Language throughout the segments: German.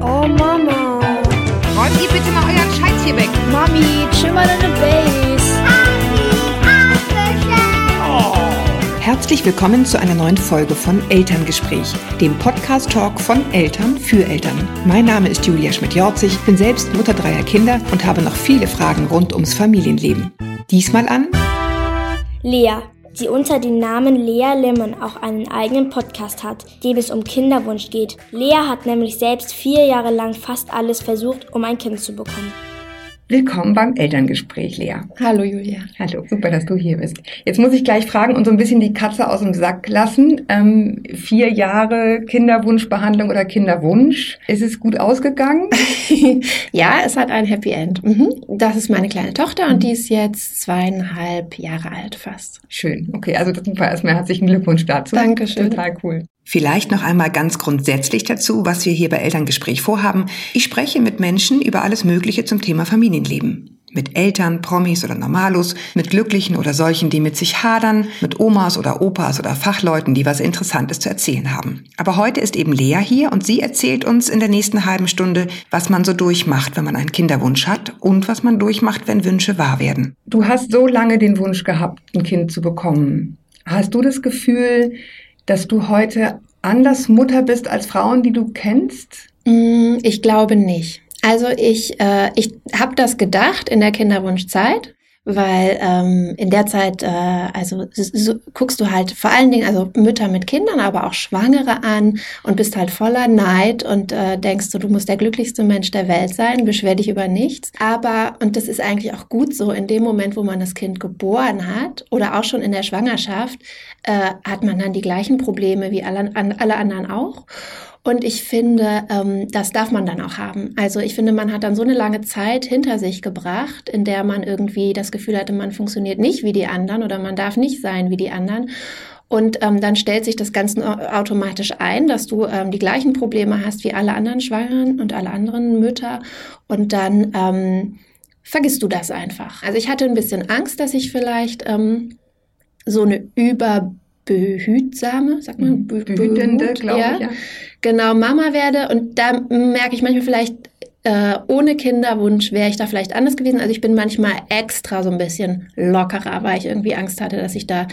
Oh Mama. Räumt ihr bitte mal euren Scheiß hier weg. Mami, chill mal deine Base. Herzlich willkommen zu einer neuen Folge von Elterngespräch, dem Podcast-Talk von Eltern für Eltern. Mein Name ist Julia Schmidt-Jorzig, bin selbst Mutter dreier Kinder und habe noch viele Fragen rund ums Familienleben. Diesmal an Lea, die unter dem Namen Lea Lemon auch einen eigenen Podcast hat, dem es um Kinderwunsch geht. Lea hat nämlich selbst vier Jahre lang fast alles versucht, um ein Kind zu bekommen. Willkommen beim Elterngespräch, Lea. Hallo Julia. Hallo, super, dass du hier bist. Jetzt muss ich gleich fragen und so ein bisschen die Katze aus dem Sack lassen. Ähm, vier Jahre Kinderwunschbehandlung oder Kinderwunsch. Ist es gut ausgegangen? ja, es hat ein Happy End. Mhm. Das ist meine kleine Tochter und die ist jetzt zweieinhalb Jahre alt fast. Schön. Okay, also super. Erstmal herzlichen Glückwunsch dazu. Dankeschön. Total cool. Vielleicht noch einmal ganz grundsätzlich dazu, was wir hier bei Elterngespräch vorhaben. Ich spreche mit Menschen über alles Mögliche zum Thema Familienleben. Mit Eltern, Promis oder Normalos, mit Glücklichen oder solchen, die mit sich hadern, mit Omas oder Opas oder Fachleuten, die was Interessantes zu erzählen haben. Aber heute ist eben Lea hier und sie erzählt uns in der nächsten halben Stunde, was man so durchmacht, wenn man einen Kinderwunsch hat und was man durchmacht, wenn Wünsche wahr werden. Du hast so lange den Wunsch gehabt, ein Kind zu bekommen. Hast du das Gefühl, dass du heute anders Mutter bist als Frauen, die du kennst? Mm, ich glaube nicht. Also ich, äh, ich habe das gedacht in der Kinderwunschzeit, weil ähm, in der Zeit, äh, also so, guckst du halt vor allen Dingen, also Mütter mit Kindern, aber auch Schwangere an und bist halt voller Neid und äh, denkst du, du musst der glücklichste Mensch der Welt sein, beschwer dich über nichts. Aber, und das ist eigentlich auch gut so, in dem Moment, wo man das Kind geboren hat oder auch schon in der Schwangerschaft, äh, hat man dann die gleichen Probleme wie alle, an, alle anderen auch. Und ich finde, ähm, das darf man dann auch haben. Also ich finde, man hat dann so eine lange Zeit hinter sich gebracht, in der man irgendwie das Gefühl hatte, man funktioniert nicht wie die anderen oder man darf nicht sein wie die anderen. Und ähm, dann stellt sich das Ganze automatisch ein, dass du ähm, die gleichen Probleme hast wie alle anderen Schwangeren und alle anderen Mütter. Und dann ähm, vergisst du das einfach. Also ich hatte ein bisschen Angst, dass ich vielleicht ähm, so eine über behütsame, sagt man, be behütende, glaube ja, ich. Ja. Genau, Mama werde. Und da merke ich manchmal vielleicht, äh, ohne Kinderwunsch wäre ich da vielleicht anders gewesen. Also ich bin manchmal extra so ein bisschen lockerer, weil ich irgendwie Angst hatte, dass ich da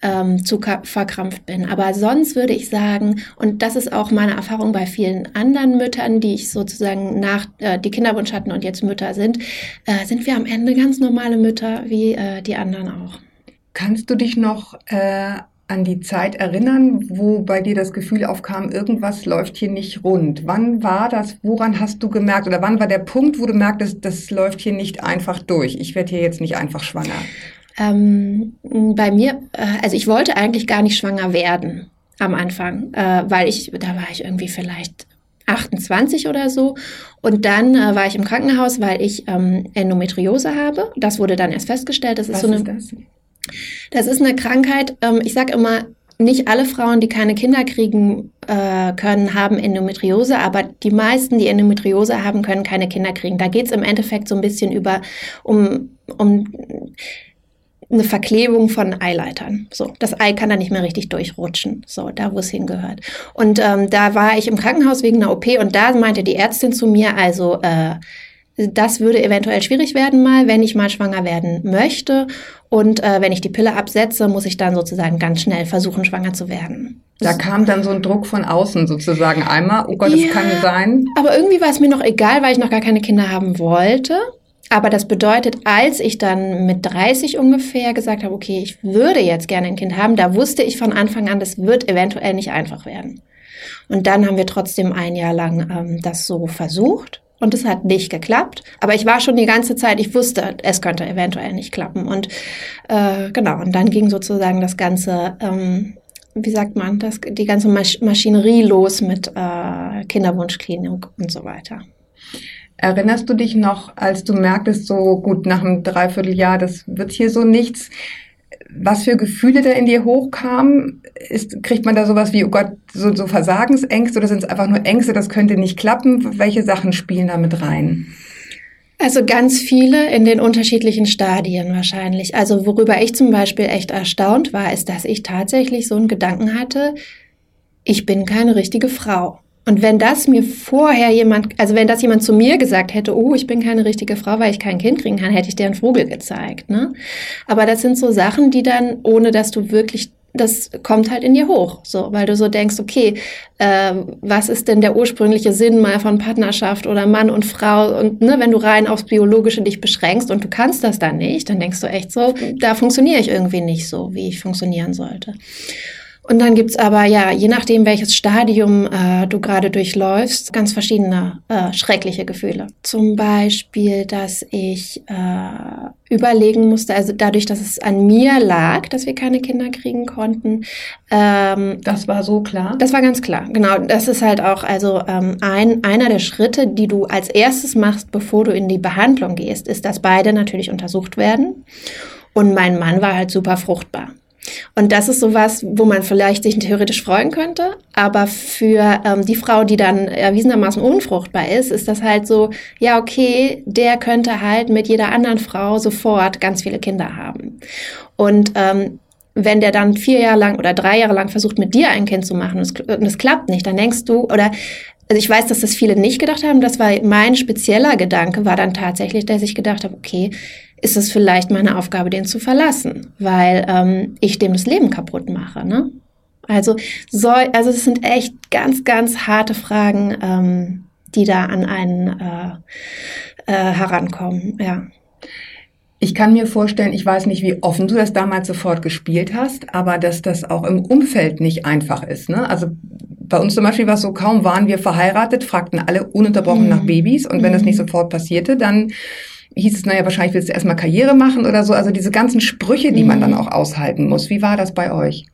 ähm, zu verkrampft bin. Aber sonst würde ich sagen, und das ist auch meine Erfahrung bei vielen anderen Müttern, die ich sozusagen nach äh, die Kinderwunsch hatten und jetzt Mütter sind, äh, sind wir am Ende ganz normale Mütter wie äh, die anderen auch. Kannst du dich noch äh, an die Zeit erinnern, wo bei dir das Gefühl aufkam, irgendwas läuft hier nicht rund? Wann war das? Woran hast du gemerkt? Oder wann war der Punkt, wo du merktest, das läuft hier nicht einfach durch? Ich werde hier jetzt nicht einfach schwanger. Ähm, bei mir, äh, also ich wollte eigentlich gar nicht schwanger werden am Anfang, äh, weil ich, da war ich irgendwie vielleicht 28 oder so. Und dann äh, war ich im Krankenhaus, weil ich ähm, Endometriose habe. Das wurde dann erst festgestellt. Das ist Was so eine. ist das? Ist eine Krankheit, ähm, ich sage immer, nicht alle Frauen, die keine Kinder kriegen äh, können, haben Endometriose, aber die meisten, die Endometriose haben, können keine Kinder kriegen. Da geht es im Endeffekt so ein bisschen über um, um eine Verklebung von Eileitern. So, das Ei kann da nicht mehr richtig durchrutschen. So, da wo es hingehört. Und ähm, da war ich im Krankenhaus wegen einer OP und da meinte die Ärztin zu mir, also äh, das würde eventuell schwierig werden mal, wenn ich mal schwanger werden möchte. Und äh, wenn ich die Pille absetze, muss ich dann sozusagen ganz schnell versuchen, schwanger zu werden. Da kam dann so ein Druck von außen sozusagen einmal. Oh Gott, das Ja, kann sein. Aber irgendwie war es mir noch egal, weil ich noch gar keine Kinder haben wollte. Aber das bedeutet, als ich dann mit 30 ungefähr gesagt habe, okay, ich würde jetzt gerne ein Kind haben, da wusste ich von Anfang an, das wird eventuell nicht einfach werden. Und dann haben wir trotzdem ein Jahr lang ähm, das so versucht. Und es hat nicht geklappt. Aber ich war schon die ganze Zeit, ich wusste, es könnte eventuell nicht klappen. Und äh, genau, und dann ging sozusagen das ganze, ähm, wie sagt man, das, die ganze Masch Maschinerie los mit äh, Kinderwunschklinik und so weiter. Erinnerst du dich noch, als du merktest, so gut, nach einem Dreivierteljahr, das wird hier so nichts, was für Gefühle da in dir hochkamen? Ist, kriegt man da sowas wie, oh Gott, so, so Versagensängste oder sind es einfach nur Ängste, das könnte nicht klappen? Welche Sachen spielen da mit rein? Also ganz viele in den unterschiedlichen Stadien wahrscheinlich. Also worüber ich zum Beispiel echt erstaunt war, ist, dass ich tatsächlich so einen Gedanken hatte, ich bin keine richtige Frau. Und wenn das mir vorher jemand, also wenn das jemand zu mir gesagt hätte, oh, ich bin keine richtige Frau, weil ich kein Kind kriegen kann, hätte ich dir einen Vogel gezeigt. Ne? Aber das sind so Sachen, die dann, ohne dass du wirklich das kommt halt in dir hoch, so, weil du so denkst, okay, äh, was ist denn der ursprüngliche Sinn mal von Partnerschaft oder Mann und Frau und ne, wenn du rein aufs Biologische dich beschränkst und du kannst das dann nicht, dann denkst du echt so, da funktioniere ich irgendwie nicht so, wie ich funktionieren sollte. Und dann gibt's aber, ja, je nachdem, welches Stadium äh, du gerade durchläufst, ganz verschiedene äh, schreckliche Gefühle. Zum Beispiel, dass ich äh, überlegen musste, also dadurch, dass es an mir lag, dass wir keine Kinder kriegen konnten. Ähm, das war so klar? Das war ganz klar, genau. Das ist halt auch also ähm, ein, einer der Schritte, die du als erstes machst, bevor du in die Behandlung gehst, ist, dass beide natürlich untersucht werden. Und mein Mann war halt super fruchtbar. Und das ist sowas, wo man vielleicht sich theoretisch freuen könnte, aber für ähm, die Frau, die dann erwiesenermaßen unfruchtbar ist, ist das halt so, ja, okay, der könnte halt mit jeder anderen Frau sofort ganz viele Kinder haben. Und ähm, wenn der dann vier Jahre lang oder drei Jahre lang versucht, mit dir ein Kind zu machen und es, und es klappt nicht, dann denkst du, oder also ich weiß, dass das viele nicht gedacht haben, das war mein spezieller Gedanke, war dann tatsächlich, dass ich gedacht habe, okay, ist es vielleicht meine Aufgabe, den zu verlassen, weil ähm, ich dem das Leben kaputt mache. Ne? Also, soll, also es sind echt ganz, ganz harte Fragen, ähm, die da an einen äh, äh, herankommen. Ja. Ich kann mir vorstellen, ich weiß nicht, wie offen du das damals sofort gespielt hast, aber dass das auch im Umfeld nicht einfach ist. Ne? Also bei uns zum Beispiel war es so, kaum waren wir verheiratet, fragten alle ununterbrochen mhm. nach Babys und wenn das nicht mhm. sofort passierte, dann hieß es, naja, wahrscheinlich willst du erstmal Karriere machen oder so. Also diese ganzen Sprüche, die man dann mhm. auch aushalten muss. Wie war das bei euch?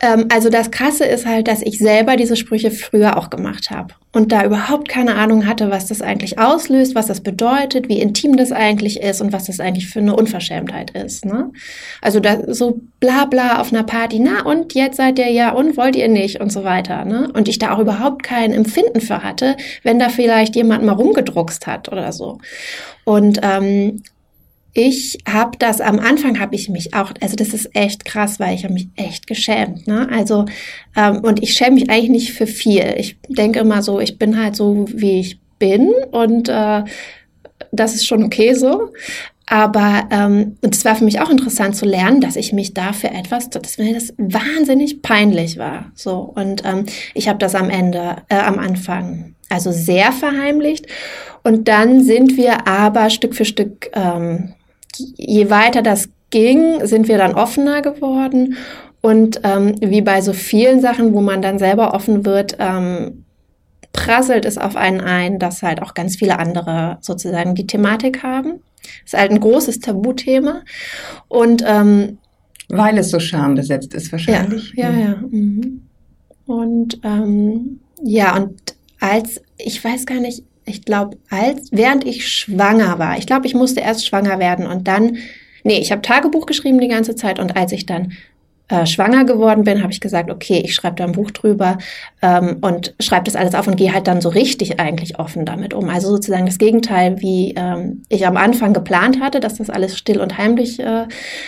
Ähm, also das Krasse ist halt, dass ich selber diese Sprüche früher auch gemacht habe und da überhaupt keine Ahnung hatte, was das eigentlich auslöst, was das bedeutet, wie intim das eigentlich ist und was das eigentlich für eine Unverschämtheit ist. Ne? Also da so bla bla auf einer Party, na und jetzt seid ihr ja und wollt ihr nicht und so weiter. Ne? Und ich da auch überhaupt kein Empfinden für hatte, wenn da vielleicht jemand mal rumgedruckst hat oder so. Und ähm, ich habe das am Anfang habe ich mich auch, also das ist echt krass, weil ich habe mich echt geschämt. Ne? Also ähm, und ich schäme mich eigentlich nicht für viel. Ich denke immer so, ich bin halt so wie ich bin und äh, das ist schon okay so. Aber ähm, und es war für mich auch interessant zu lernen, dass ich mich dafür etwas, dass mir das wahnsinnig peinlich war. So und ähm, ich habe das am Ende, äh, am Anfang, also sehr verheimlicht. Und dann sind wir aber Stück für Stück ähm, je weiter das ging, sind wir dann offener geworden. Und ähm, wie bei so vielen Sachen, wo man dann selber offen wird, ähm, prasselt es auf einen ein, dass halt auch ganz viele andere sozusagen die Thematik haben. Das ist halt ein großes Tabuthema. Und ähm, weil es so schambesetzt ist wahrscheinlich. Ja, ja, ja. Mhm. Und ähm, ja, und als ich weiß gar nicht, ich glaube, als während ich schwanger war. Ich glaube, ich musste erst schwanger werden und dann, nee, ich habe Tagebuch geschrieben die ganze Zeit und als ich dann äh, schwanger geworden bin, habe ich gesagt, okay, ich schreibe da ein Buch drüber ähm, und schreibe das alles auf und gehe halt dann so richtig eigentlich offen damit um. Also sozusagen das Gegenteil, wie ähm, ich am Anfang geplant hatte, dass das alles still und heimlich äh,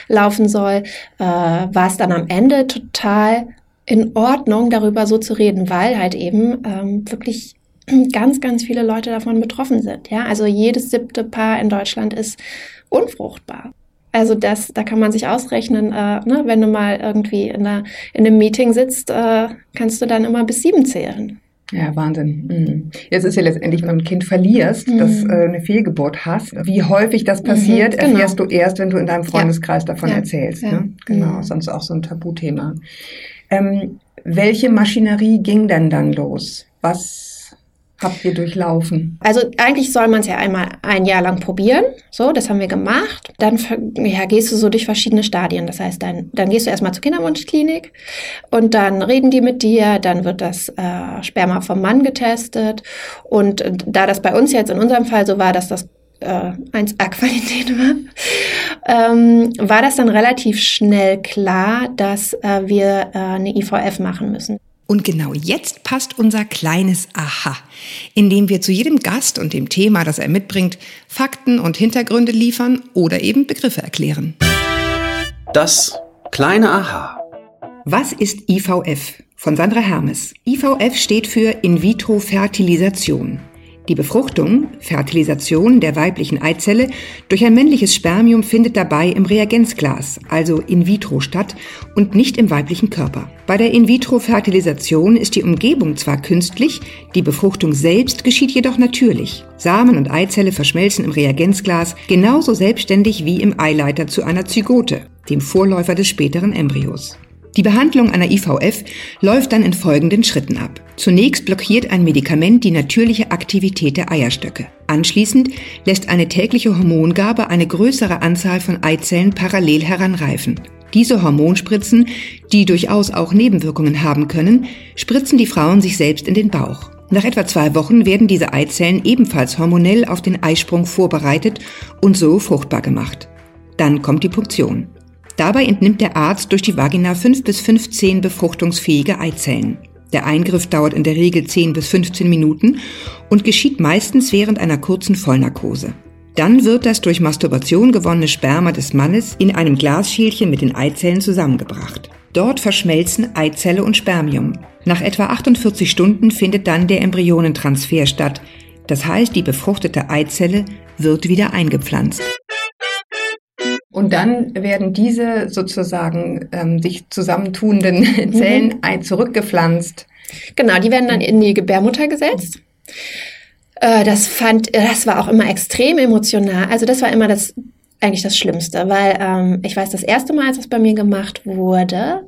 laufen soll, äh, war es dann am Ende total in Ordnung, darüber so zu reden, weil halt eben ähm, wirklich ganz, ganz viele Leute davon betroffen sind. Ja, also jedes siebte Paar in Deutschland ist unfruchtbar. Also das, da kann man sich ausrechnen, äh, ne, wenn du mal irgendwie in, einer, in einem Meeting sitzt, äh, kannst du dann immer bis sieben zählen. Ja, Wahnsinn. Mhm. Jetzt ist ja letztendlich, wenn du ein Kind verlierst, mhm. das äh, eine Fehlgeburt hast, wie häufig das mhm, passiert, mhm, genau. erfährst du erst, wenn du in deinem Freundeskreis ja. davon ja. erzählst. Ja. Ne? Genau, mhm. sonst auch so ein Tabuthema. Ähm, welche Maschinerie ging denn dann los? Was habt ihr durchlaufen? Also eigentlich soll man es ja einmal ein Jahr lang probieren. So, das haben wir gemacht. Dann ja, gehst du so durch verschiedene Stadien. Das heißt, dann, dann gehst du erstmal zur Kinderwunschklinik und dann reden die mit dir. Dann wird das äh, Sperma vom Mann getestet. Und da das bei uns jetzt in unserem Fall so war, dass das äh, 1A-Qualität war, ähm, war das dann relativ schnell klar, dass äh, wir äh, eine IVF machen müssen. Und genau jetzt passt unser kleines Aha, indem wir zu jedem Gast und dem Thema, das er mitbringt, Fakten und Hintergründe liefern oder eben Begriffe erklären. Das kleine Aha. Was ist IVF? von Sandra Hermes. IVF steht für In-vitro-Fertilisation. Die Befruchtung, Fertilisation der weiblichen Eizelle durch ein männliches Spermium findet dabei im Reagenzglas, also in vitro statt und nicht im weiblichen Körper. Bei der In-vitro-Fertilisation ist die Umgebung zwar künstlich, die Befruchtung selbst geschieht jedoch natürlich. Samen und Eizelle verschmelzen im Reagenzglas genauso selbstständig wie im Eileiter zu einer Zygote, dem Vorläufer des späteren Embryos. Die Behandlung einer IVF läuft dann in folgenden Schritten ab. Zunächst blockiert ein Medikament die natürliche Aktivität der Eierstöcke. Anschließend lässt eine tägliche Hormongabe eine größere Anzahl von Eizellen parallel heranreifen. Diese Hormonspritzen, die durchaus auch Nebenwirkungen haben können, spritzen die Frauen sich selbst in den Bauch. Nach etwa zwei Wochen werden diese Eizellen ebenfalls hormonell auf den Eisprung vorbereitet und so fruchtbar gemacht. Dann kommt die Punktion. Dabei entnimmt der Arzt durch die Vagina 5 bis 15 befruchtungsfähige Eizellen. Der Eingriff dauert in der Regel 10 bis 15 Minuten und geschieht meistens während einer kurzen Vollnarkose. Dann wird das durch Masturbation gewonnene Sperma des Mannes in einem Glasschälchen mit den Eizellen zusammengebracht. Dort verschmelzen Eizelle und Spermium. Nach etwa 48 Stunden findet dann der Embryonentransfer statt. Das heißt, die befruchtete Eizelle wird wieder eingepflanzt. Und dann werden diese sozusagen ähm, sich zusammentuenden Zellen mhm. zurückgepflanzt. Genau, die werden dann in die Gebärmutter gesetzt. Äh, das fand, das war auch immer extrem emotional. Also das war immer das eigentlich das Schlimmste, weil ähm, ich weiß, das erste Mal, als das bei mir gemacht wurde,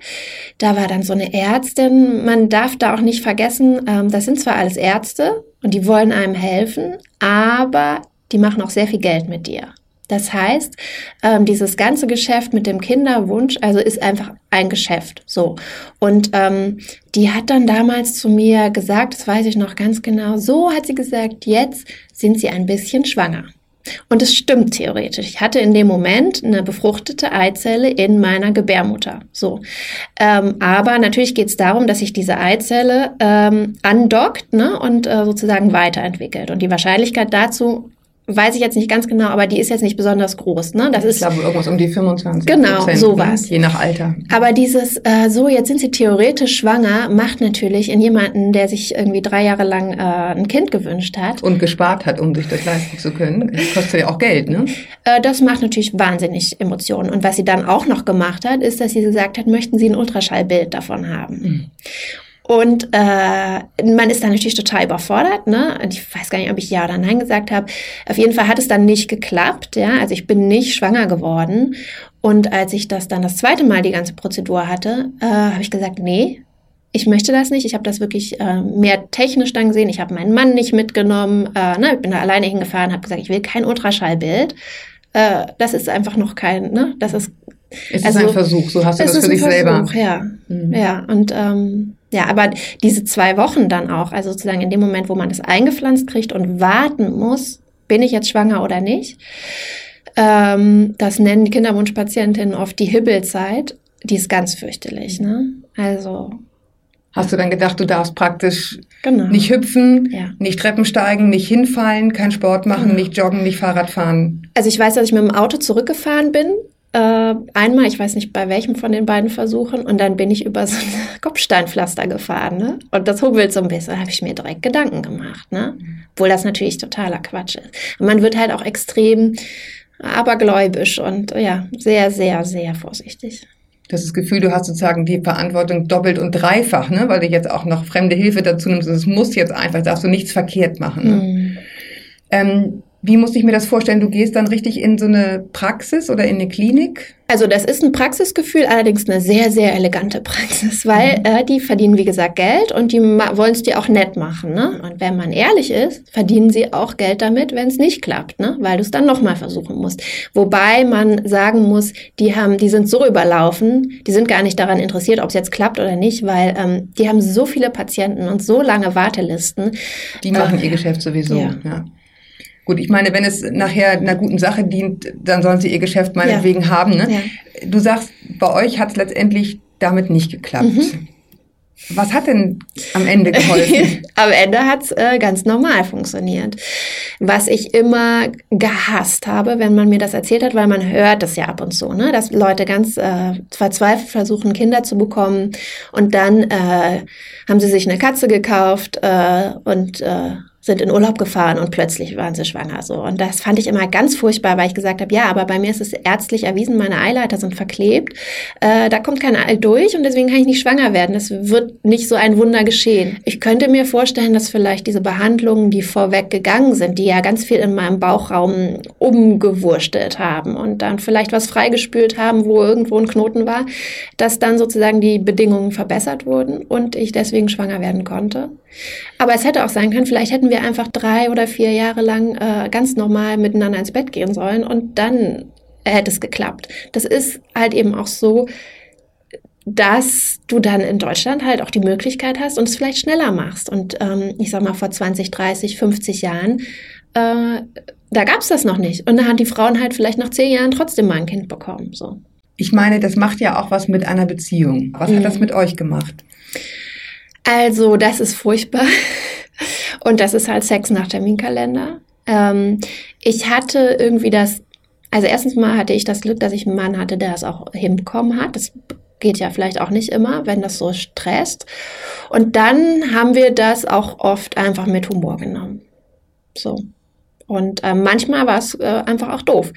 da war dann so eine Ärztin. Man darf da auch nicht vergessen, ähm, das sind zwar alles Ärzte und die wollen einem helfen, aber die machen auch sehr viel Geld mit dir. Das heißt, ähm, dieses ganze Geschäft mit dem Kinderwunsch, also ist einfach ein Geschäft. So. Und ähm, die hat dann damals zu mir gesagt, das weiß ich noch ganz genau, so hat sie gesagt, jetzt sind sie ein bisschen schwanger. Und es stimmt theoretisch. Ich hatte in dem Moment eine befruchtete Eizelle in meiner Gebärmutter. So, ähm, aber natürlich geht es darum, dass sich diese Eizelle ähm, andockt ne, und äh, sozusagen weiterentwickelt. Und die Wahrscheinlichkeit dazu weiß ich jetzt nicht ganz genau, aber die ist jetzt nicht besonders groß. Ne? Das ich ist glaube irgendwas um die 25. Genau, Prozent, sowas. Ne? Je nach Alter. Aber dieses äh, so jetzt sind sie theoretisch schwanger macht natürlich in jemanden, der sich irgendwie drei Jahre lang äh, ein Kind gewünscht hat und gespart hat, um sich das leisten zu können. Das kostet ja auch Geld, ne? Äh, das macht natürlich wahnsinnig Emotionen. Und was sie dann auch noch gemacht hat, ist, dass sie gesagt hat, möchten Sie ein Ultraschallbild davon haben. Mhm. Und äh, man ist dann natürlich total überfordert. Ne? Und ich weiß gar nicht, ob ich ja oder nein gesagt habe. Auf jeden Fall hat es dann nicht geklappt. Ja? Also ich bin nicht schwanger geworden. Und als ich das dann das zweite Mal die ganze Prozedur hatte, äh, habe ich gesagt, nee, ich möchte das nicht. Ich habe das wirklich äh, mehr technisch dann gesehen. Ich habe meinen Mann nicht mitgenommen. Äh, ne? Ich bin da alleine hingefahren, habe gesagt, ich will kein Ultraschallbild. Äh, das ist einfach noch kein, ne? Das ist es also, ist ein Versuch, so hast du das für dich Versuch, selber. Ja, mhm. ja. Und ähm, ja, aber diese zwei Wochen dann auch, also sozusagen in dem Moment, wo man das eingepflanzt kriegt und warten muss, bin ich jetzt schwanger oder nicht, ähm, das nennen die Kinderwunschpatientinnen oft die Hibbelzeit, die ist ganz fürchterlich. Ne? Also Hast du dann gedacht, du darfst praktisch genau. nicht hüpfen, ja. nicht Treppen steigen, nicht hinfallen, kein Sport machen, genau. nicht joggen, nicht Fahrrad fahren? Also ich weiß, dass ich mit dem Auto zurückgefahren bin äh, einmal, ich weiß nicht bei welchem von den beiden Versuchen, und dann bin ich über so ein Kopfsteinpflaster gefahren, ne? Und das hubbelt so ein bisschen, habe ich mir direkt Gedanken gemacht, ne? Obwohl das natürlich totaler Quatsch ist. Und man wird halt auch extrem abergläubisch und ja, sehr, sehr, sehr vorsichtig. Das ist das Gefühl, du hast sozusagen die Verantwortung doppelt und dreifach, ne? Weil du jetzt auch noch fremde Hilfe dazu nimmst. Es muss jetzt einfach, darfst du nichts verkehrt machen. Ne? Mm. Ähm, wie muss ich mir das vorstellen? Du gehst dann richtig in so eine Praxis oder in eine Klinik? Also das ist ein Praxisgefühl, allerdings eine sehr, sehr elegante Praxis, weil mhm. äh, die verdienen, wie gesagt, Geld und die wollen es dir auch nett machen. Ne? Und wenn man ehrlich ist, verdienen sie auch Geld damit, wenn es nicht klappt, ne? weil du es dann nochmal versuchen musst. Wobei man sagen muss, die haben, die sind so überlaufen, die sind gar nicht daran interessiert, ob es jetzt klappt oder nicht, weil ähm, die haben so viele Patienten und so lange Wartelisten. Die machen äh, ihr Geschäft sowieso, ja. ja. Gut, ich meine, wenn es nachher einer guten Sache dient, dann sollen sie ihr Geschäft meinetwegen ja. haben. Ne? Ja. Du sagst, bei euch hat es letztendlich damit nicht geklappt. Mhm. Was hat denn am Ende geholfen? am Ende hat's äh, ganz normal funktioniert. Was ich immer gehasst habe, wenn man mir das erzählt hat, weil man hört das ja ab und zu, ne? dass Leute ganz äh, verzweifelt versuchen, Kinder zu bekommen und dann äh, haben sie sich eine Katze gekauft äh, und äh, sind in Urlaub gefahren und plötzlich waren sie schwanger. So. Und das fand ich immer ganz furchtbar, weil ich gesagt habe, ja, aber bei mir ist es ärztlich erwiesen, meine Eileiter sind verklebt. Äh, da kommt kein Ei durch und deswegen kann ich nicht schwanger werden. Es wird nicht so ein Wunder geschehen. Ich könnte mir vorstellen, dass vielleicht diese Behandlungen, die vorweg gegangen sind, die ja ganz viel in meinem Bauchraum umgewurstelt haben und dann vielleicht was freigespült haben, wo irgendwo ein Knoten war, dass dann sozusagen die Bedingungen verbessert wurden und ich deswegen schwanger werden konnte. Aber es hätte auch sein können, vielleicht hätten wir einfach drei oder vier Jahre lang äh, ganz normal miteinander ins Bett gehen sollen und dann hätte es geklappt. Das ist halt eben auch so, dass du dann in Deutschland halt auch die Möglichkeit hast und es vielleicht schneller machst. Und ähm, ich sag mal, vor 20, 30, 50 Jahren, äh, da gab's das noch nicht. Und da haben die Frauen halt vielleicht nach zehn Jahren trotzdem mal ein Kind bekommen. So. Ich meine, das macht ja auch was mit einer Beziehung. Was mhm. hat das mit euch gemacht? Also, das ist furchtbar. Und das ist halt Sex nach Terminkalender. Ähm, ich hatte irgendwie das, also erstens mal hatte ich das Glück, dass ich einen Mann hatte, der es auch hinbekommen hat. Das geht ja vielleicht auch nicht immer, wenn das so stresst. Und dann haben wir das auch oft einfach mit Humor genommen. So. Und ähm, manchmal war es äh, einfach auch doof.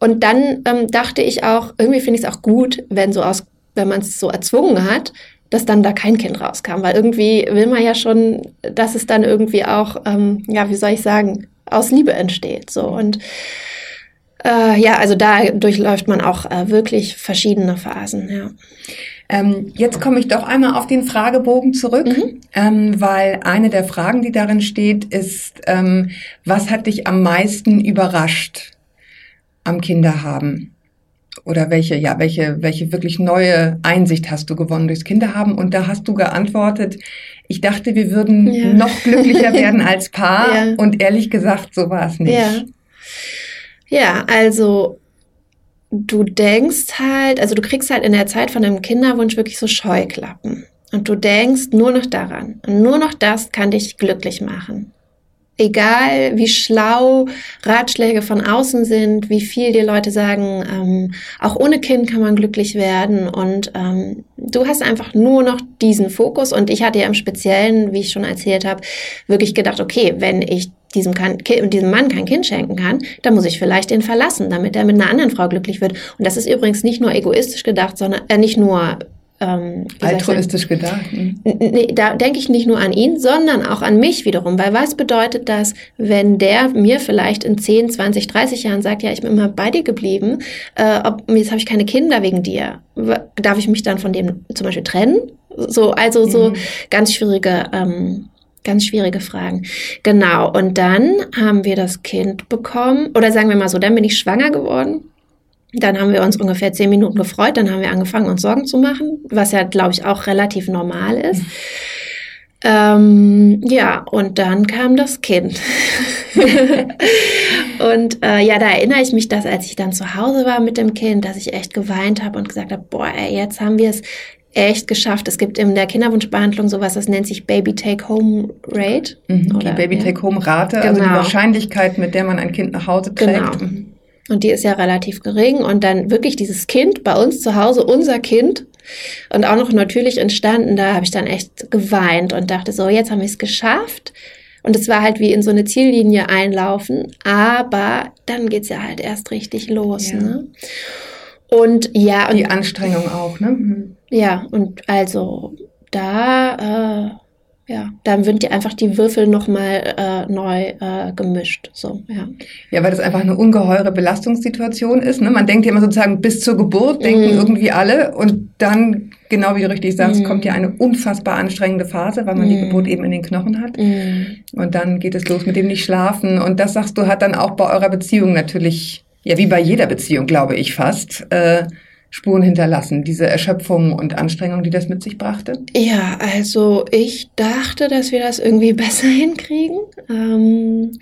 Und dann ähm, dachte ich auch, irgendwie finde ich es auch gut, wenn so aus, wenn man es so erzwungen hat, dass dann da kein Kind rauskam, weil irgendwie will man ja schon, dass es dann irgendwie auch, ähm, ja, wie soll ich sagen, aus Liebe entsteht. So und äh, ja, also da durchläuft man auch äh, wirklich verschiedene Phasen. Ja. Ähm, jetzt komme ich doch einmal auf den Fragebogen zurück, mhm. ähm, weil eine der Fragen, die darin steht, ist, ähm, was hat dich am meisten überrascht am Kinderhaben? Oder welche, ja, welche, welche wirklich neue Einsicht hast du gewonnen durchs Kinderhaben? Und da hast du geantwortet, ich dachte, wir würden ja. noch glücklicher werden als Paar. Ja. Und ehrlich gesagt, so war es nicht. Ja. ja, also du denkst halt, also du kriegst halt in der Zeit von einem Kinderwunsch wirklich so Scheuklappen. Und du denkst nur noch daran. Und nur noch das kann dich glücklich machen egal wie schlau Ratschläge von außen sind, wie viel die Leute sagen, ähm, auch ohne Kind kann man glücklich werden und ähm, du hast einfach nur noch diesen Fokus und ich hatte ja im Speziellen, wie ich schon erzählt habe, wirklich gedacht, okay, wenn ich diesem, kann, diesem Mann kein Kind schenken kann, dann muss ich vielleicht ihn verlassen, damit er mit einer anderen Frau glücklich wird. Und das ist übrigens nicht nur egoistisch gedacht, sondern äh, nicht nur ähm, altruistisch gedacht. Mhm. Nee, da denke ich nicht nur an ihn, sondern auch an mich wiederum. Weil was bedeutet das, wenn der mir vielleicht in 10, 20, 30 Jahren sagt, ja, ich bin immer bei dir geblieben, äh, ob, jetzt habe ich keine Kinder wegen dir. Darf ich mich dann von dem zum Beispiel trennen? So, also so mhm. ganz schwierige, ähm, ganz schwierige Fragen. Genau. Und dann haben wir das Kind bekommen, oder sagen wir mal so, dann bin ich schwanger geworden. Dann haben wir uns ungefähr zehn Minuten gefreut, dann haben wir angefangen, uns Sorgen zu machen, was ja, glaube ich, auch relativ normal ist. Ähm, ja, und dann kam das Kind. und äh, ja, da erinnere ich mich, dass als ich dann zu Hause war mit dem Kind, dass ich echt geweint habe und gesagt habe, boah, ey, jetzt haben wir es echt geschafft. Es gibt in der Kinderwunschbehandlung sowas, das nennt sich Baby Take Home Rate. Mhm, die Baby Take Home Rate, genau. also die genau. Wahrscheinlichkeit, mit der man ein Kind nach Hause trägt. Genau. Und die ist ja relativ gering. Und dann wirklich dieses Kind bei uns zu Hause, unser Kind, und auch noch natürlich entstanden, da habe ich dann echt geweint und dachte so, jetzt haben wir es geschafft. Und es war halt wie in so eine Ziellinie einlaufen, aber dann geht's ja halt erst richtig los. Ja. Ne? Und ja. Und, Die Anstrengung auch, ne? Mhm. Ja, und also da äh, ja, dann wird die einfach die Würfel nochmal äh, neu äh, gemischt. So, ja. ja, weil das einfach eine ungeheure Belastungssituation ist. Ne? Man denkt ja immer sozusagen bis zur Geburt, denken mm. irgendwie alle. Und dann, genau wie du richtig sagst, mm. kommt ja eine unfassbar anstrengende Phase, weil man mm. die Geburt eben in den Knochen hat. Und dann geht es los mit dem Nicht-Schlafen. Und das sagst du, hat dann auch bei eurer Beziehung natürlich, ja, wie bei jeder Beziehung, glaube ich fast, äh, Spuren hinterlassen, diese Erschöpfung und Anstrengung, die das mit sich brachte? Ja, also ich dachte, dass wir das irgendwie besser hinkriegen. Ähm,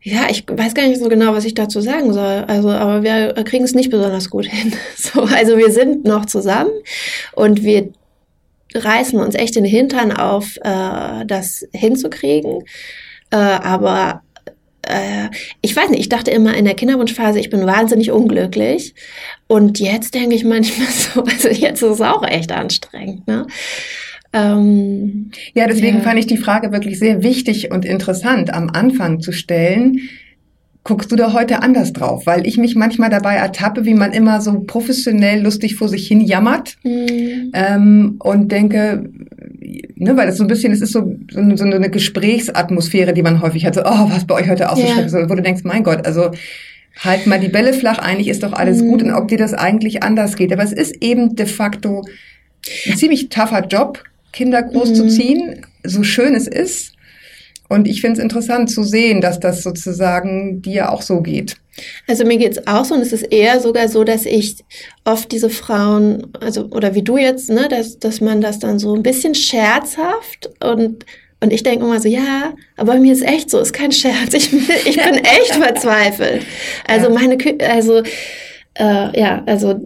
ja, ich weiß gar nicht so genau, was ich dazu sagen soll. Also, aber wir kriegen es nicht besonders gut hin. So, also wir sind noch zusammen und wir reißen uns echt den Hintern auf, äh, das hinzukriegen. Äh, aber äh, ich weiß nicht, ich dachte immer in der Kinderwunschphase, ich bin wahnsinnig unglücklich. Und jetzt denke ich manchmal so, also jetzt ist es auch echt anstrengend. Ne? Ähm, ja, deswegen ja. fand ich die Frage wirklich sehr wichtig und interessant am Anfang zu stellen. Guckst du da heute anders drauf? Weil ich mich manchmal dabei ertappe, wie man immer so professionell lustig vor sich hin jammert mhm. ähm, und denke, ne, weil das so ein bisschen, es ist so, so, so eine Gesprächsatmosphäre, die man häufig hat, so, oh, was bei euch heute auch so ja. schrecklich, wo du denkst, mein Gott, also halt mal die Bälle flach, eigentlich ist doch alles mhm. gut und ob dir das eigentlich anders geht. Aber es ist eben de facto ein ziemlich tougher Job, Kinder großzuziehen, mhm. so schön es ist. Und ich finde es interessant zu sehen, dass das sozusagen dir auch so geht. Also mir geht's auch so und es ist eher sogar so, dass ich oft diese Frauen, also oder wie du jetzt, ne, dass, dass man das dann so ein bisschen scherzhaft und und ich denke immer so, ja, aber mir ist echt so, ist kein Scherz. Ich, ich bin echt verzweifelt. Also meine, also äh, ja, also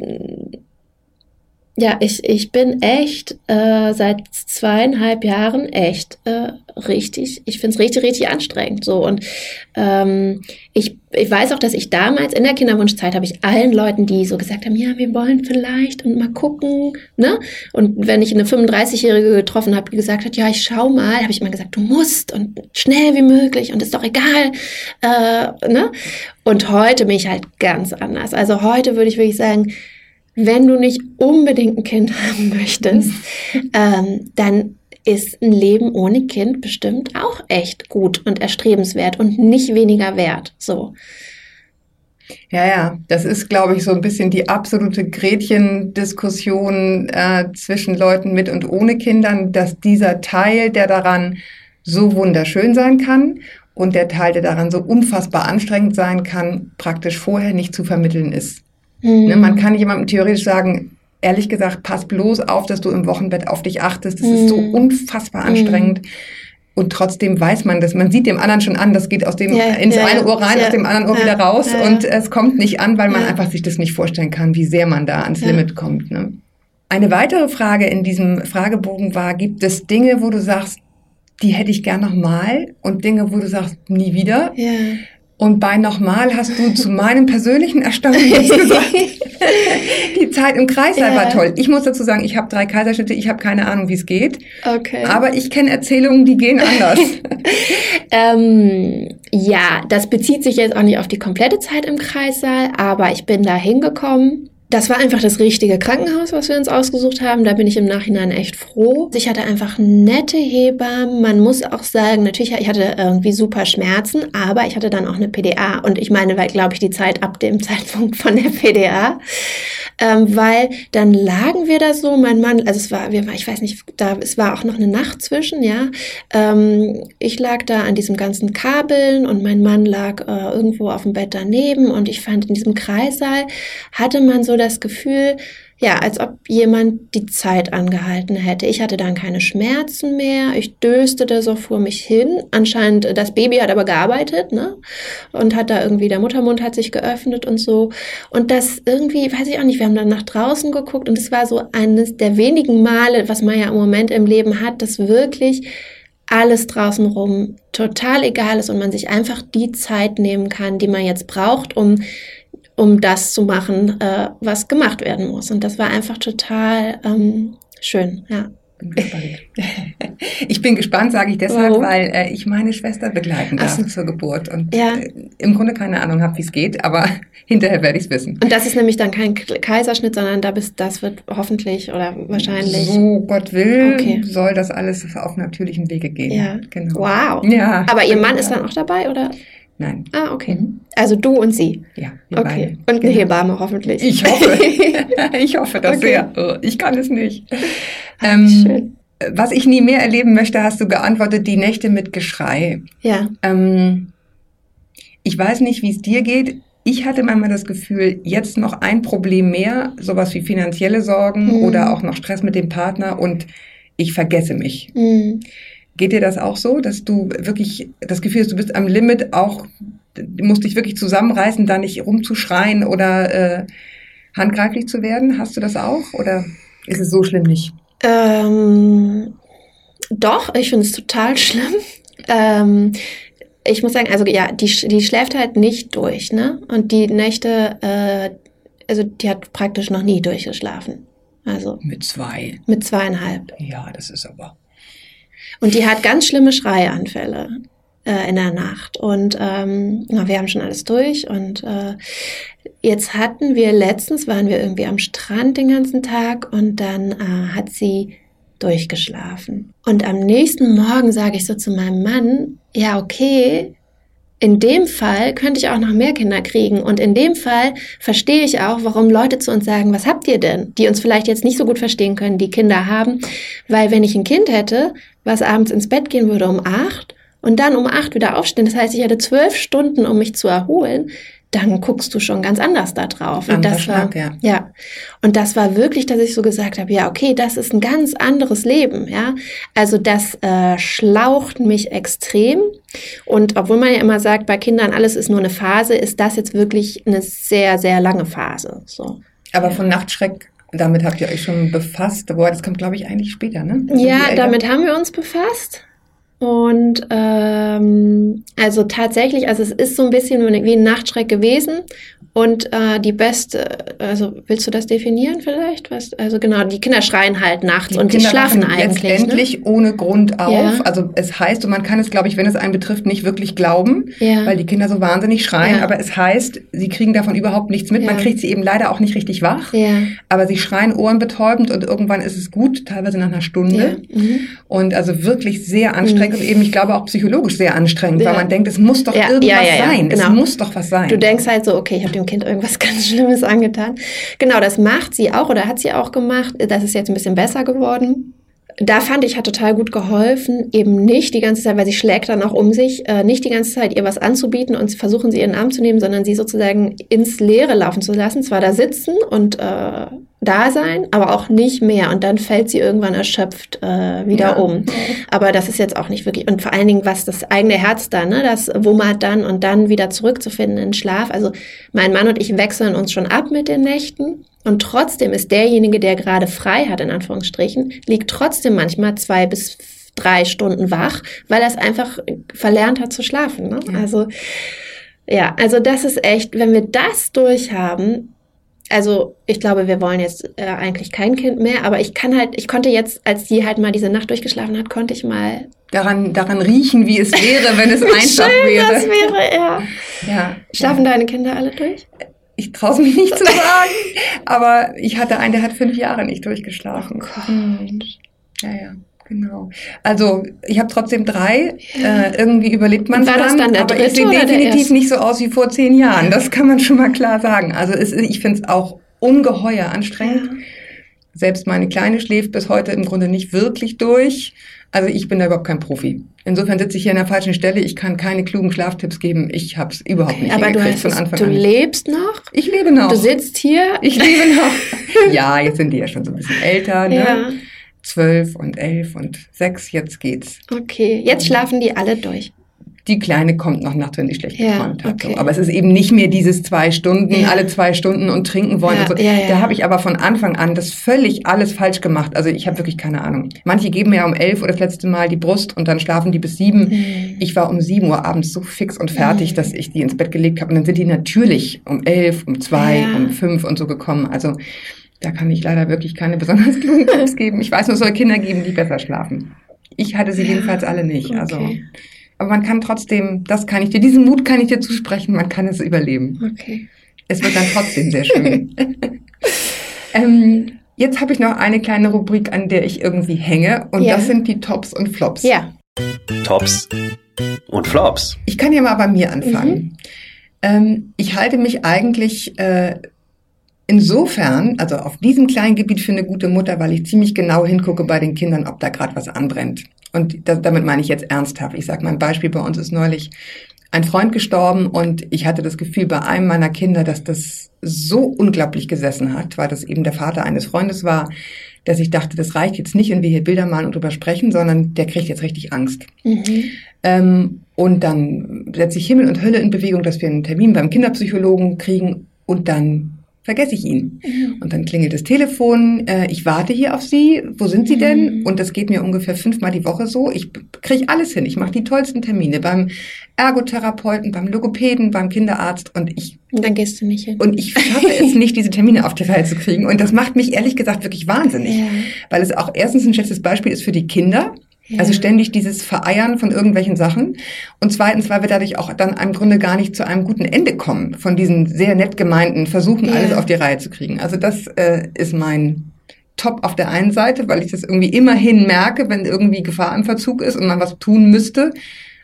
ja, ich, ich bin echt äh, seit zweieinhalb Jahren echt äh, richtig, ich finde es richtig, richtig anstrengend. So und ähm, ich, ich weiß auch, dass ich damals in der Kinderwunschzeit habe ich allen Leuten, die so gesagt haben, ja, wir wollen vielleicht und mal gucken, ne? Und wenn ich eine 35-Jährige getroffen habe, die gesagt hat, ja, ich schau mal, habe ich immer gesagt, du musst und schnell wie möglich und ist doch egal, äh, ne? Und heute bin ich halt ganz anders. Also heute würde ich wirklich sagen, wenn du nicht unbedingt ein Kind haben möchtest, ähm, dann ist ein Leben ohne Kind bestimmt auch echt gut und erstrebenswert und nicht weniger wert. So. Ja, ja, das ist, glaube ich, so ein bisschen die absolute Gretchen-Diskussion äh, zwischen Leuten mit und ohne Kindern, dass dieser Teil, der daran so wunderschön sein kann und der Teil, der daran so unfassbar anstrengend sein kann, praktisch vorher nicht zu vermitteln ist. Mhm. Ne, man kann jemandem theoretisch sagen, ehrlich gesagt, pass bloß auf, dass du im Wochenbett auf dich achtest. Das mhm. ist so mhm. unfassbar anstrengend. Mhm. Und trotzdem weiß man das. Man sieht dem anderen schon an, das geht aus dem ja, ins ja, eine Ohr rein, ja, aus dem anderen Ohr wieder raus. Und es kommt nicht an, weil man einfach sich das nicht vorstellen kann, wie sehr man da ans Limit kommt. Ne? Eine weitere Frage in diesem Fragebogen war, gibt es Dinge, wo du sagst, die hätte ich gern nochmal und Dinge, wo du sagst, nie wieder? Und bei nochmal hast du zu meinem persönlichen Erstaunen jetzt gesagt, die Zeit im Kreißsaal ja. war toll. Ich muss dazu sagen, ich habe drei Kaiserschnitte, ich habe keine Ahnung, wie es geht. Okay. Aber ich kenne Erzählungen, die gehen anders. ähm, ja, das bezieht sich jetzt auch nicht auf die komplette Zeit im Kreissaal, aber ich bin da hingekommen das war einfach das richtige Krankenhaus, was wir uns ausgesucht haben. Da bin ich im Nachhinein echt froh. Ich hatte einfach nette Hebammen. Man muss auch sagen, natürlich, ich hatte irgendwie super Schmerzen, aber ich hatte dann auch eine PDA. Und ich meine, weil, glaube ich, die Zeit ab dem Zeitpunkt von der PDA. Ähm, weil dann lagen wir da so, mein Mann, also es war, wir, ich weiß nicht, da, es war auch noch eine Nacht zwischen, ja. Ähm, ich lag da an diesem ganzen Kabeln und mein Mann lag äh, irgendwo auf dem Bett daneben und ich fand in diesem Kreissaal hatte man so das Gefühl, ja, als ob jemand die Zeit angehalten hätte. Ich hatte dann keine Schmerzen mehr. Ich döste da so vor mich hin. Anscheinend, das Baby hat aber gearbeitet, ne? Und hat da irgendwie, der Muttermund hat sich geöffnet und so. Und das irgendwie, weiß ich auch nicht, wir haben dann nach draußen geguckt und es war so eines der wenigen Male, was man ja im Moment im Leben hat, dass wirklich alles draußen rum total egal ist und man sich einfach die Zeit nehmen kann, die man jetzt braucht, um um das zu machen, äh, was gemacht werden muss. Und das war einfach total ähm, schön, ja. Bin gespannt. ich bin gespannt, sage ich deshalb, Warum? weil äh, ich meine Schwester begleiten darf so. zur Geburt und ja. äh, im Grunde keine Ahnung habe, wie es geht, aber hinterher werde ich es wissen. Und das ist nämlich dann kein Kaiserschnitt, sondern da bist, das wird hoffentlich oder wahrscheinlich. So Gott will, okay. soll das alles auf natürlichen Wege gehen. Ja. Genau. Wow. Ja. Aber ihr Mann ist dann auch dabei, oder? Nein. Ah, okay. Mhm. Also du und sie. Ja, wir okay. Beide. Und eine genau. Hebamme hoffentlich. Ich hoffe. ich hoffe das okay. sehr. Oh, ich kann es nicht. Ähm, Schön. Was ich nie mehr erleben möchte, hast du geantwortet, die Nächte mit Geschrei. Ja. Ähm, ich weiß nicht, wie es dir geht. Ich hatte manchmal das Gefühl, jetzt noch ein Problem mehr, sowas wie finanzielle Sorgen mhm. oder auch noch Stress mit dem Partner und ich vergesse mich. Mhm. Geht dir das auch so, dass du wirklich das Gefühl hast, du bist am Limit auch, du musst dich wirklich zusammenreißen, da nicht rumzuschreien oder äh, handgreiflich zu werden? Hast du das auch oder ist es so schlimm nicht? Ähm, doch, ich finde es total schlimm. Ähm, ich muss sagen, also ja, die, die schläft halt nicht durch, ne? Und die Nächte, äh, also die hat praktisch noch nie durchgeschlafen. Also Mit zwei. mit zweieinhalb. Ja, das ist aber. Und die hat ganz schlimme Schreianfälle äh, in der Nacht. Und ähm, na, wir haben schon alles durch. Und äh, jetzt hatten wir letztens, waren wir irgendwie am Strand den ganzen Tag und dann äh, hat sie durchgeschlafen. Und am nächsten Morgen sage ich so zu meinem Mann, ja, okay, in dem Fall könnte ich auch noch mehr Kinder kriegen. Und in dem Fall verstehe ich auch, warum Leute zu uns sagen, was habt ihr denn? Die uns vielleicht jetzt nicht so gut verstehen können, die Kinder haben. Weil wenn ich ein Kind hätte, was abends ins Bett gehen würde um acht und dann um acht wieder aufstehen, das heißt, ich hätte zwölf Stunden, um mich zu erholen, dann guckst du schon ganz anders da drauf. Und das war, Schlag, ja. ja. Und das war wirklich, dass ich so gesagt habe, ja, okay, das ist ein ganz anderes Leben, ja. Also das äh, schlaucht mich extrem. Und obwohl man ja immer sagt, bei Kindern alles ist nur eine Phase, ist das jetzt wirklich eine sehr, sehr lange Phase. So. Aber von Nachtschreck, damit habt ihr euch schon befasst. Wobei, das kommt, glaube ich, eigentlich später, ne? Das Ja, Eltern- damit haben wir uns befasst. Und ähm, also tatsächlich, also es ist so ein bisschen wie ein Nachtschreck gewesen. Und äh, die beste, also willst du das definieren vielleicht? Was, also genau, die Kinder schreien halt nachts Die und die Kinder schlafen wachen eigentlich. Ne? letztendlich ohne Grund auf. Ja. Also es heißt, und man kann es, glaube ich, wenn es einen betrifft, nicht wirklich glauben, Ja. weil die Kinder so wahnsinnig schreien. Ja. Aber es heißt, sie kriegen davon überhaupt nichts mit. Man kriegt sie eben leider auch nicht richtig wach. Aber sie schreien ohrenbetäubend und irgendwann ist es gut, teilweise nach einer. Stunde. Mhm. Und also wirklich sehr anstrengend und eben, ich glaube, auch psychologisch sehr anstrengend, Ja. weil man denkt, es muss doch Ja, irgendwas ja, sein. genau. Es muss doch was sein. Du denkst halt so, okay, ich habe dem Kind irgendwas ganz Schlimmes angetan. Genau, das macht sie auch oder hat sie auch gemacht. Das ist jetzt ein bisschen besser geworden. Da fand ich, hat total gut geholfen, eben nicht die ganze Zeit, weil sie schlägt dann auch um sich, äh, nicht die ganze Zeit ihr was anzubieten und versuchen sie ihren Arm zu nehmen, sondern sie sozusagen ins Leere laufen zu lassen. Zwar da sitzen und äh, da sein, aber auch nicht mehr. Und dann fällt sie irgendwann erschöpft äh, wieder Ja. um. Aber das ist jetzt auch nicht wirklich. Und vor allen Dingen, was das eigene Herz dann, ne, das wummert dann und dann wieder zurückzufinden in Schlaf. Also mein Mann und ich wechseln uns schon ab mit den Nächten. Und trotzdem ist derjenige, der gerade frei hat, in Anführungsstrichen, liegt trotzdem manchmal zwei bis drei Stunden wach, weil er es einfach verlernt hat zu schlafen. Ne? Ja. Also, ja, also das ist echt, wenn wir das durchhaben, also ich glaube, wir wollen jetzt äh, eigentlich kein Kind mehr, aber ich kann halt, ich konnte jetzt, als die halt mal diese Nacht durchgeschlafen hat, konnte ich mal. daran, daran riechen, wie es wäre, wenn es einfach Schön, wäre. das wäre, ja. Ja. Schlafen deine Kinder alle durch? Ich traue es mich nicht zu sagen, aber ich hatte einen, der hat fünf Jahre nicht durchgeschlafen. Hm. Ja, ja, genau. Also ich habe trotzdem drei. Äh, irgendwie überlebt man das dann der aber oder der definitiv nicht so aus wie vor zehn Jahren. Das kann man schon mal klar sagen. Also es, ich finde es auch ungeheuer anstrengend. Selbst meine Kleine schläft bis heute im Grunde nicht wirklich durch. Also ich bin da überhaupt kein Profi. Insofern sitze ich hier an der falschen Stelle. Ich kann keine klugen Schlaftipps geben. Ich habe es überhaupt nicht aber du, hast von es, Anfang du an. lebst noch? Ich lebe noch. Du sitzt hier? Ich lebe noch. ja, jetzt sind die ja schon so ein bisschen älter, ne? Ja. Zwölf und elf und sechs, jetzt geht's. Okay, jetzt schlafen die alle durch. Die Kleine kommt noch nachts, wenn sie schlecht Ja, geträumt hat. okay. So. Aber es ist eben nicht mehr dieses zwei Stunden, Ja. alle zwei Stunden und trinken wollen. Ja, und so. ja. Da habe ich aber von Anfang an das völlig alles falsch gemacht. Also ich habe wirklich keine Ahnung. Manche geben mir ja um elf oder das letzte Mal die Brust und dann schlafen die bis sieben. Mhm. Ich war um sieben Uhr abends so fix und fertig, Mhm. dass ich die ins Bett gelegt habe. Und dann sind die natürlich um elf, um zwei, um fünf und so gekommen. Also da kann ich leider wirklich keine besonders klugen Tipps geben. Ich weiß nur, es soll Kinder geben, die besser schlafen. Ich hatte sie jedenfalls alle nicht. Also, okay. aber man kann trotzdem, das kann ich dir, diesen Mut kann ich dir zusprechen, man kann es überleben. Okay. Es wird dann trotzdem sehr schön. ähm, jetzt habe ich noch eine kleine Rubrik, an der ich irgendwie hänge. Und Ja. das sind die Tops und Flops. Ja. Tops und Flops. Ich kann ja mal bei mir anfangen. Mhm. Ähm, ich halte mich eigentlich äh, insofern, also auf diesem kleinen Gebiet für eine gute Mutter, weil ich ziemlich genau hingucke bei den Kindern, ob da gerade was anbrennt. Und das, damit meine ich jetzt ernsthaft. Ich sage mal ein Beispiel, bei uns ist neulich ein Freund gestorben und ich hatte das Gefühl bei einem meiner Kinder, dass das so unglaublich gesessen hat, weil das eben der Vater eines Freundes war, dass ich dachte, das reicht jetzt nicht, wenn wir hier Bilder malen und drüber sprechen, sondern der kriegt jetzt richtig Angst. Mhm. Ähm, und dann setze ich Himmel und Hölle in Bewegung, dass wir einen Termin beim Kinderpsychologen kriegen und dann vergesse ich ihn. Und dann klingelt das Telefon, äh, ich warte hier auf Sie, wo sind Sie denn? Und das geht mir ungefähr fünfmal die Woche so. Ich kriege alles hin, ich mache die tollsten Termine beim Ergotherapeuten, beim Logopäden, beim Kinderarzt und ich Und dann gehst du nicht hin. und ich schaffe es nicht, diese Termine auf die Reihe zu kriegen. Und das macht mich ehrlich gesagt wirklich wahnsinnig. Ja. Weil es auch erstens ein schlechtes Beispiel ist für die Kinder. Ja. Also ständig dieses Vereiern von irgendwelchen Sachen. Und zweitens, weil wir dadurch auch dann im Grunde gar nicht zu einem guten Ende kommen von diesen sehr nett gemeinten Versuchen, Ja. alles auf die Reihe zu kriegen. Also das äh, ist mein Top auf der einen Seite, weil ich das irgendwie immerhin merke, wenn irgendwie Gefahr im Verzug ist und man was tun müsste.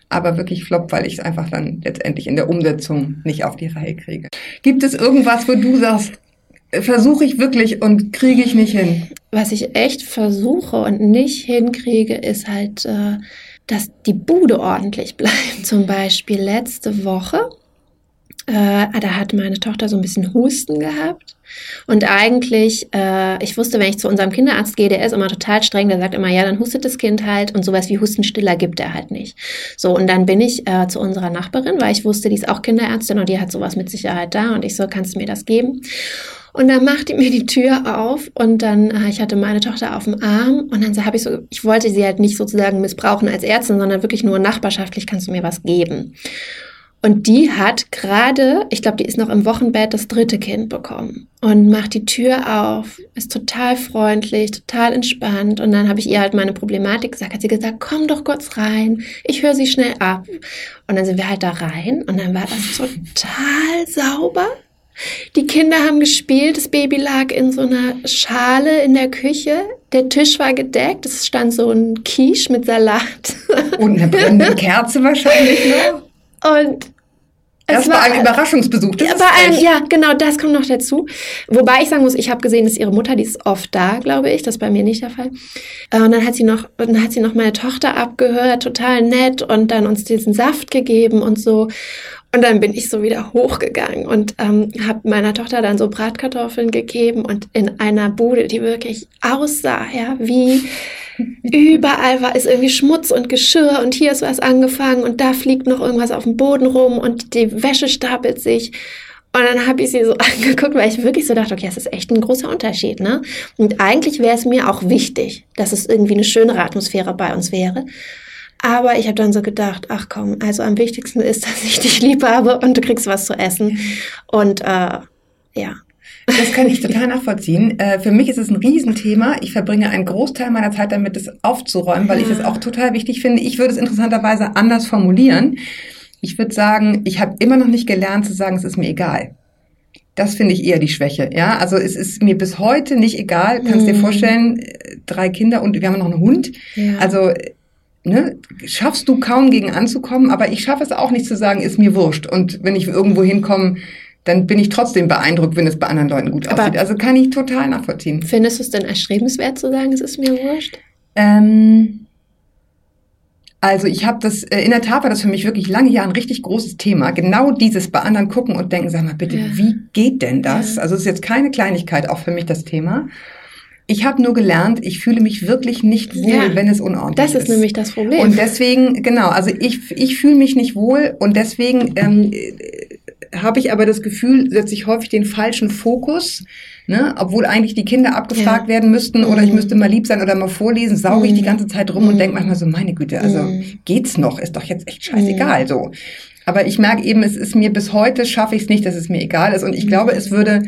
Aber wirklich flop, weil ich es einfach dann letztendlich in der Umsetzung nicht auf die Reihe kriege. Gibt es irgendwas, wo du sagst, versuche ich wirklich und kriege ich nicht hin? Was ich echt versuche und nicht hinkriege, ist halt, äh, dass die Bude ordentlich bleibt. Zum Beispiel letzte Woche, äh, da hat meine Tochter so ein bisschen Husten gehabt. Und eigentlich, äh, ich wusste, wenn ich zu unserem Kinderarzt gehe, der ist immer total streng, der sagt immer, ja, dann hustet das Kind halt und sowas wie Hustenstiller gibt er halt nicht. So, und dann bin ich äh, zu unserer Nachbarin, weil ich wusste, die ist auch Kinderärztin und die hat sowas mit Sicherheit da und ich so, kannst du mir das geben? Und dann macht die mir die Tür auf und dann, äh, ich hatte meine Tochter auf dem Arm und dann habe ich so, ich wollte sie halt nicht sozusagen missbrauchen als Ärztin, sondern wirklich nur nachbarschaftlich kannst du mir was geben. Und die hat gerade, ich glaube, die ist noch im Wochenbett das dritte Kind bekommen und macht die Tür auf, ist total freundlich, total entspannt. Und dann habe ich ihr halt meine Problematik gesagt, hat sie gesagt, komm doch kurz rein, ich höre sie schnell ab. Und dann sind wir halt da rein und dann war das total sauber. Die Kinder haben gespielt, das Baby lag in so einer Schale in der Küche, der Tisch war gedeckt, es stand so ein Quiche mit Salat. Und eine brennende Kerze wahrscheinlich noch. Und Das war ein Überraschungsbesuch. Das Ja, bei einem, ja, genau, das kommt noch dazu. Wobei ich sagen muss, ich habe gesehen, dass ihre Mutter, die ist oft da, glaube ich. Das ist bei mir nicht der Fall. Äh, Und dann hat sie noch, dann hat sie noch meine Tochter abgehört, total nett, und dann uns diesen Saft gegeben und so. Und dann bin ich so wieder hochgegangen und ähm, habe meiner Tochter dann so Bratkartoffeln gegeben und in einer Bude, die wirklich aussah, ja, wie überall war ist irgendwie Schmutz und Geschirr und hier ist was angefangen und da fliegt noch irgendwas auf dem Boden rum und die Wäsche stapelt sich. Und dann habe ich sie so angeguckt, weil ich wirklich so dachte, okay, das ist echt ein großer Unterschied, ne? Und eigentlich wäre es mir auch wichtig, dass es irgendwie eine schönere Atmosphäre bei uns wäre. Aber ich habe dann so gedacht, ach komm, also am wichtigsten ist, dass ich dich lieb habe und du kriegst was zu essen. Und äh, ja, Das kann ich total nachvollziehen. Äh, Für mich ist es ein Riesenthema. Ich verbringe einen Großteil meiner Zeit damit, es aufzuräumen, weil ich Ja. es auch total wichtig finde. Ich würde es interessanterweise anders formulieren. Ich würde sagen, ich habe immer noch nicht gelernt zu sagen, es ist mir egal. Das finde ich eher die Schwäche. Ja, also es ist mir bis heute nicht egal. Kannst dir Mhm. vorstellen, äh, drei Kinder und wir haben noch einen Hund. ja. Also ne, schaffst du kaum gegen anzukommen, aber ich schaffe es auch nicht zu sagen, ist mir wurscht. Und wenn ich irgendwo hinkomme, dann bin ich trotzdem beeindruckt, wenn es bei anderen Leuten gut Aber- aussieht. Also kann ich total nachvollziehen. findest du es denn erstrebenswert zu sagen, es ist mir wurscht? Ähm, also ich habe das, äh, in der Tat war das für mich wirklich lange Jahre ein richtig großes Thema. Genau dieses bei anderen gucken und denken, sag mal bitte, Ja. wie geht denn das? Ja. Also es ist jetzt keine Kleinigkeit auch für mich das Thema. Ich habe nur gelernt, ich fühle mich wirklich nicht wohl, Ja. wenn es unordentlich Das ist. ist nämlich das Problem. Und deswegen, genau, also ich, ich fühle mich nicht wohl und deswegen ähm, äh, habe ich aber das Gefühl, setze ich häufig den falschen Fokus, ne? obwohl eigentlich die Kinder abgefragt Ja. werden müssten oder ich Mhm. müsste mal lieb sein oder mal vorlesen, sauge ich Mhm. die ganze Zeit rum und Mhm. denke manchmal so, meine Güte, also Mhm. geht's noch, ist doch jetzt echt scheißegal so. Aber ich merke eben, es ist mir bis heute, schaffe ich es nicht, dass es mir egal ist und ich Mhm. glaube, es würde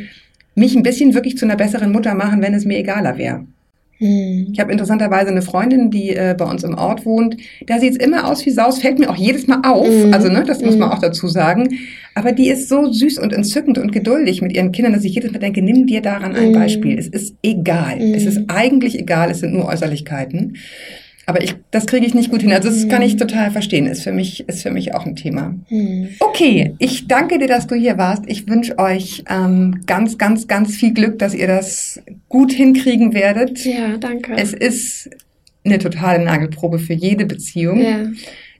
mich ein bisschen wirklich zu einer besseren Mutter machen, wenn es mir egaler wäre. Hm. Ich habe interessanterweise eine Freundin, die äh, bei uns im Ort wohnt. Da sieht's immer aus wie Saus, fällt mir auch jedes Mal auf. Mhm. Also, ne, das muss man Mhm. auch dazu sagen. Aber die ist so süß und entzückend und geduldig mit ihren Kindern, dass ich jedes Mal denke, nimm dir daran ein Mhm. Beispiel. Es ist egal. Mhm. Es ist eigentlich egal, es sind nur Äußerlichkeiten. Aber ich, das kriege ich nicht gut hin. Also das kann ich total verstehen. Ist für mich, ist für mich auch ein Thema. Hm. Okay, ich danke dir, dass du hier warst. Ich wünsche euch ähm, ganz, ganz, ganz viel Glück, dass ihr das gut hinkriegen werdet. Ja, danke. Es ist eine totale Nagelprobe für jede Beziehung. ja.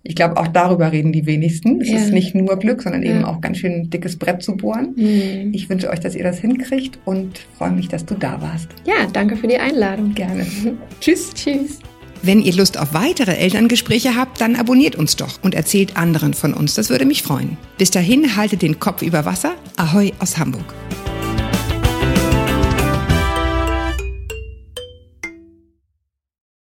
Ich glaube, auch darüber reden die wenigsten. Es Ja. ist nicht nur Glück, sondern Ja. eben auch ganz schön ein dickes Brett zu bohren. Hm. Ich wünsche euch, dass ihr das hinkriegt und freue mich, dass du da warst. ja, danke für die Einladung. Gerne. Tschüss. Tschüss. Wenn ihr Lust auf weitere Elterngespräche habt, dann abonniert uns doch und erzählt anderen von uns. Das würde mich freuen. Bis dahin haltet den Kopf über Wasser. Ahoi aus Hamburg.